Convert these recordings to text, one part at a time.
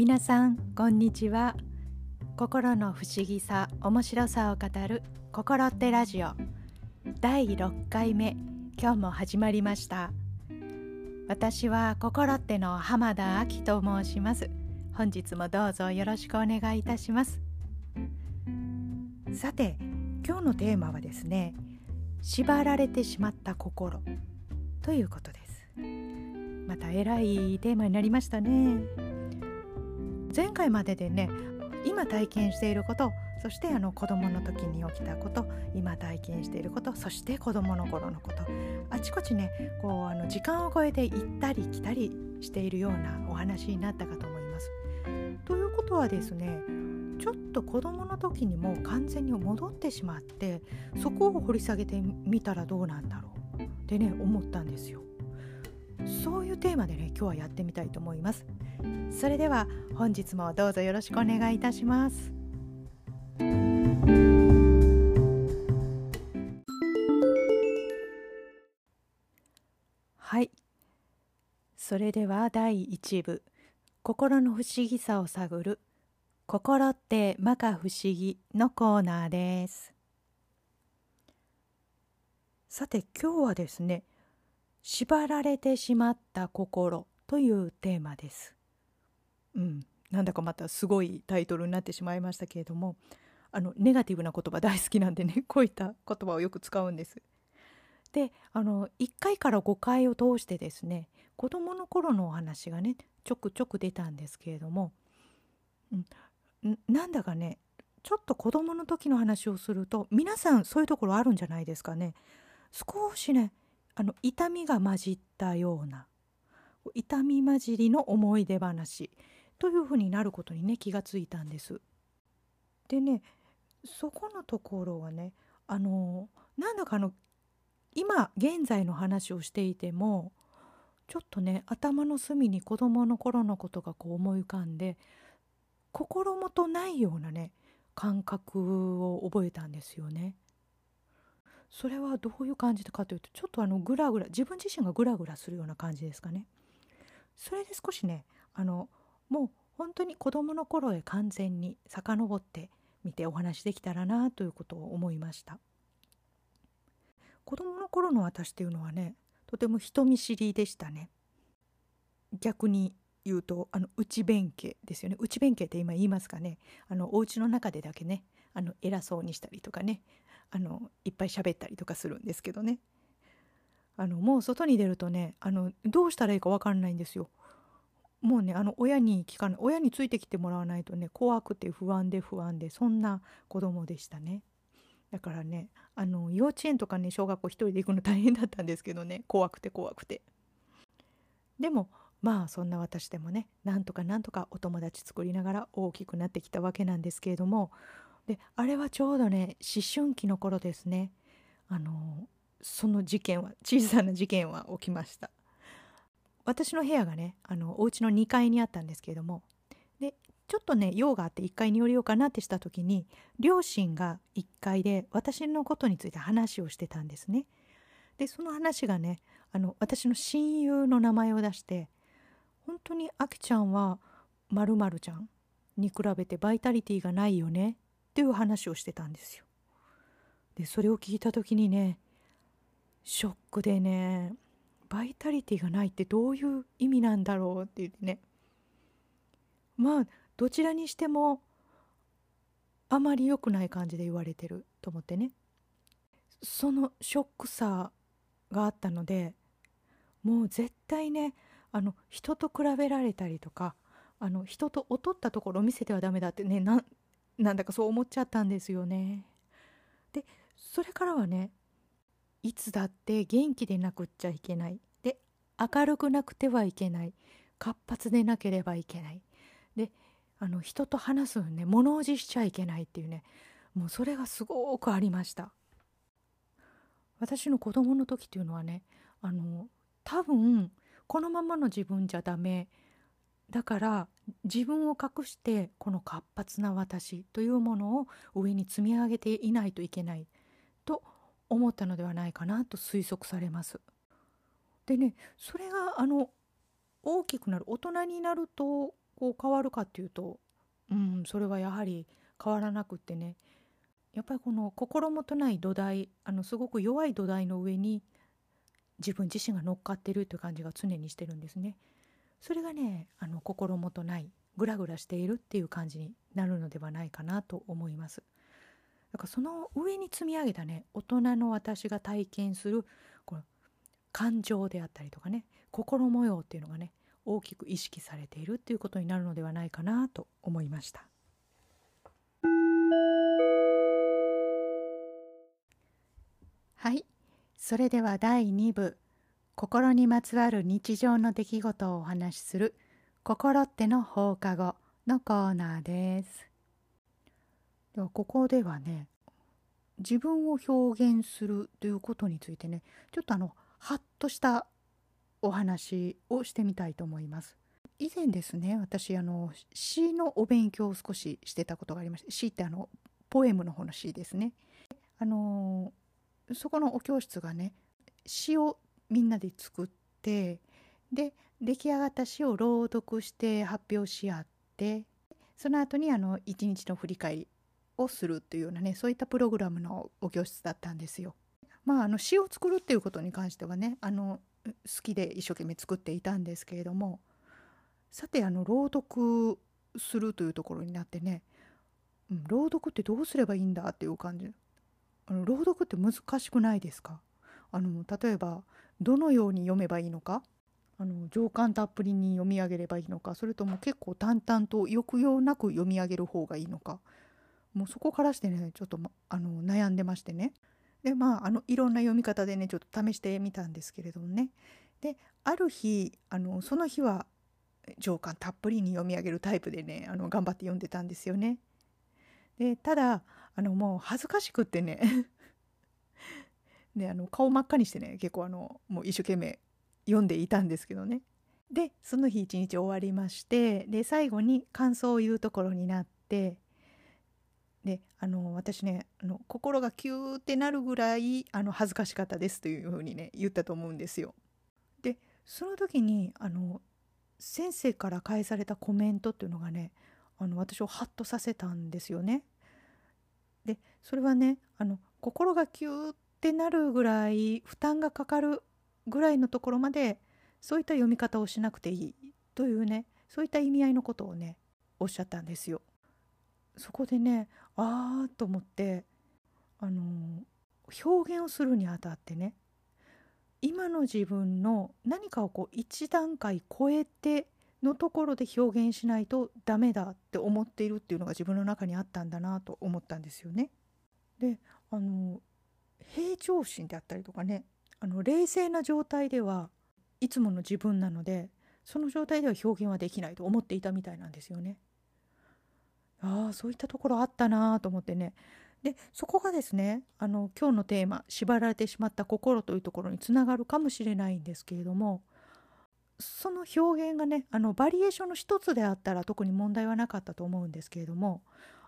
皆さんこんにちは。心の不思議さ面白さを語る心ってラジオ。第6回目今日も始まりました。私は心っての浜田亜希と申します。本日もどうぞよろしくお願いいたします。さて今日のテーマはですね縛られてしまった心。ということです。またえらいテーマになりましたね。前回まででね今体験していることそしてあの子供の時に起きたこと今体験していることそして子供の頃のことあちこちねこうあの時間を超えて行ったり来たりしているようなお話になったかと思います。ということはですねちょっと子供の時にも完全に戻ってしまってそこを掘り下げてみたらどうなんだろうってね思ったんですよ。そういうテーマでね今日はやってみたいと思います。それでは本日もどうぞよろしくお願いいたします。はいそれでは第1部「心の不思議さを探る心って摩訶不思議」のコーナーですさて今日はですね「縛られてしまった心」というテーマですうんなんだかまたすごいタイトルになってしまいましたけれどもあのネガティブな言葉大好きなんでね こういった言葉をよく使うんです。であの1回から5回を通してですね子どもの頃のお話がねちょくちょく出たんですけれども、うん、なんだかねちょっと子どもの時の話をすると皆さんそういうところあるんじゃないですかね。少しねあの痛みが混じったような痛み混じりの思い出話というふうになることにね気がついたんです。でねそこのところはねあのなんだかあの今現在の話をしていてもちょっとね頭の隅に子供の頃のことがこう思い浮かんで心もとないようなね感覚を覚えたんですよね。それはどういう感じかというとちょっとあのグラグラ自分自身がグラグラするような感じですかね。それで少しねあのもう本当に子供の頃へ完全に遡って見てお話できたらなということを思いました。子供の頃の私っていうのはねとても人見知りでしたね。逆に言うとあの内弁慶ですよね。内弁慶って今言いますかね。あのお家の中でだけねあの偉そうにしたりとかね。あのいっぱい喋ったりとかするんですけどね。あのもう外に出るとねあのどうしたらいいか分かんないんですよ。もうねあの親に聞かない親についてきてもらわないとね怖くて不安で不安でそんな子供でしたね。だからねあの幼稚園とかね小学校一人で行くの大変だったんですけどね。怖くて怖くて。でもまあそんな私でもねなんとかなんとかお友達作りながら大きくなってきたわけなんですけれどもであれはちょうどね思春期の頃ですね。あのその事件は小さな事件は起きました。私の部屋がねあのお家の2階にあったんですけれども。でちょっとね用があって1階に降りようかなってした時に両親が1階で私のことについて話をしてたんですね。でその話がねあの私の親友の名前を出して本当にあきちゃんはまるちゃんに比べてバイタリティがないよね。っていう話をしてたんですよ。でそれを聞いた時にねショックでねバイタリティがないってどういう意味なんだろうって言ってねまあどちらにしてもあまり良くない感じで言われてると思ってねそのショックさがあったのでもう絶対ねあの人と比べられたりとかあの人と劣ったところを見せてはダメだってねなんだかそう思っちゃったんですよね。でそれからはねいつだって元気でなくっちゃいけない。で明るくなくてはいけない。活発でなければいけない。であの人と話すのね物おじしちゃいけないっていうねもうそれがすごくありました。私の子供の時っていうのはねあの多分このままの自分じゃダメ。だから自分を隠してこの活発な私というものを上に積み上げていないといけないと思ったのではないかなと推測されます。でねそれがあの大きくなる大人になるとこう変わるかっていうとうんそれはやはり変わらなくってねやっぱりこの心もとない土台あのすごく弱い土台の上に自分自身が乗っかってるという感じが常にしてるんですね。それがねあの心もとないグラグラしているっていう感じになるのではないかなと思います。だからその上に積み上げたね大人の私が体験するこの感情であったりとかね心模様っていうのがね大きく意識されているっていうことになるのではないかなと思いました。はいそれでは第2部心にまつわる日常の出来事をお話しする「心っての放課後」のコーナーです。ではここではね自分を表現するということについてねちょっとあのハッとしたお話をしてみたいと思います。以前ですね私あの詩のお勉強を少ししてたことがありまして詩ってあのポエムの方の詩ですね。あのそこのお教室がね詩をみんなで作ってで出来上がった詩を朗読して発表し合ってその後にあの一日の振り返りをするというようなねそういったプログラムのお教室だったんですよ。まあ、あの詩を作るっていうことに関してはねあの好きで一生懸命作っていたんですけれどもさてあの朗読するというところになってね、うん、朗読ってどうすればいいんだっていう感じあの朗読って難しくないですか？あの例えばどのように読めばいいのか？あの情感たっぷりに読み上げればいいのか？それとも結構淡々と抑揚なく読み上げる方がいいのか？もうそこからしてねちょっと、ま、あの悩んでましてね。でまああのいろんな読み方でねちょっと試してみたんですけれどもね。である日あのその日は情感たっぷりに読み上げるタイプでねあの頑張って読んでたんですよね。でただあのもう恥ずかしくってね。であの顔真っ赤にしてね結構あのもう一生懸命読んでいたんですけどねでその日一日終わりましてで最後に感想を言うところになってであの私ねあの心がキューってなるぐらいあの恥ずかしかったですというふうにね言ったと思うんですよ。でその時にあの先生から返されたコメントっていうのがねあの私をハッとさせたんですよね。でそれはねあの心がキューってなるぐらい負担がかかるぐらいのところまでそういった読み方をしなくていいというねそういった意味合いのことをねおっしゃったんですよ。そこでねああと思ってあの表現をするにあたってね今の自分の何かをこう一段階超えてのところで表現しないとダメだって思っているっていうのが自分の中にあったんだなと思ったんですよね。であの平常心であったりとかねあの冷静な状態ではいつもの自分なのでその状態では表現はできないと思っていたみたいなんですよね。ああそういったところあったなと思ってねでそこがですねあの今日のテーマ「縛られてしまった心」というところにつながるかもしれないんですけれどもその表現がねあのバリエーションの一つであったら特に問題はなかったと思うんですけれども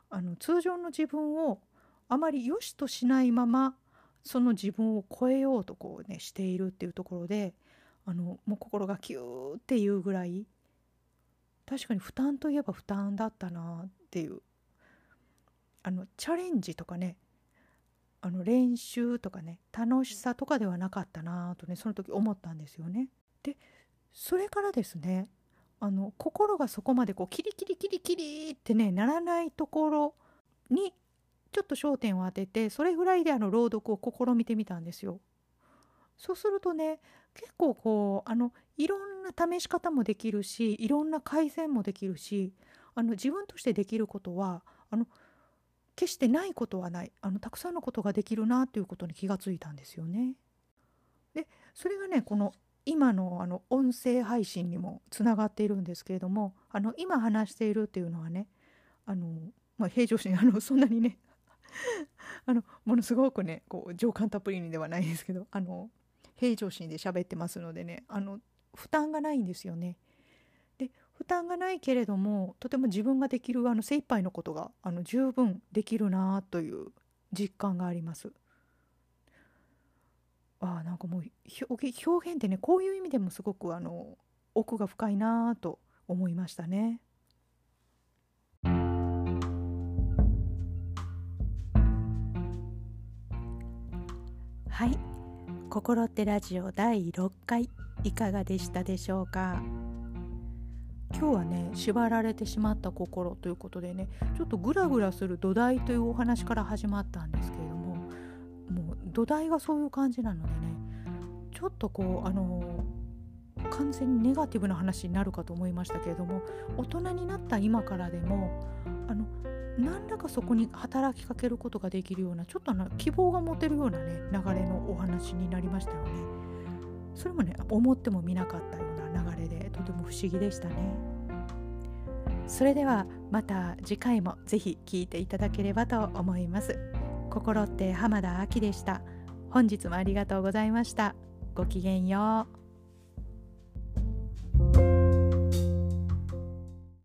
あの通常の自分をあまり良しとしないままその自分を超えようとこうねしているっていうところであのもう心がキューっていうぐらい確かに負担といえば負担だったなっていうあのチャレンジとかねあの練習とかね楽しさとかではなかったなとねその時思ったんですよね。でそれからですねあの心がそこまでこうキリキリキリキリってねならないところにちょっと焦点を当ててそれぐらいであの朗読を試みてみたんですよ。そうするとね結構こうあのいろんな試し方もできるしいろんな改善もできるしあの自分としてできることはあの決してないことはないあのたくさんのことができるなということに気がついたんですよね。でそれがねこの今のあの音声配信にもつながっているんですけれどもあの今話しているっていうのはねあの、まあ、平常心あのそんなにね あのものすごくねこう情感たっぷりにではないですけど あの平常心で喋ってますのでねあの負担がないんですよね。で負担がないけれどもとても自分ができるあの精一杯のことがあの十分できるなという実感があります。あなんかもう表現ってねこういう意味でもすごくあの奥が深いなと思いましたね。はい。心ってラジオ第6回いかがでしたでしょうか？今日はね縛られてしまった心ということでねちょっとグラグラする土台というお話から始まったんですけれどももう土台がそういう感じなのでねちょっとこうあの完全にネガティブな話になるかと思いましたけれども大人になった今からでもあの何らかそこに働きかけることができるようなちょっとあの希望が持てるようなね流れのお話になりましたよね。それもね思ってもみなかったような流れでとても不思議でしたね。それではまた次回もぜひ聴いていただければと思います。心って浜田亜希でした。本日もありがとうございました。ごきげんよう。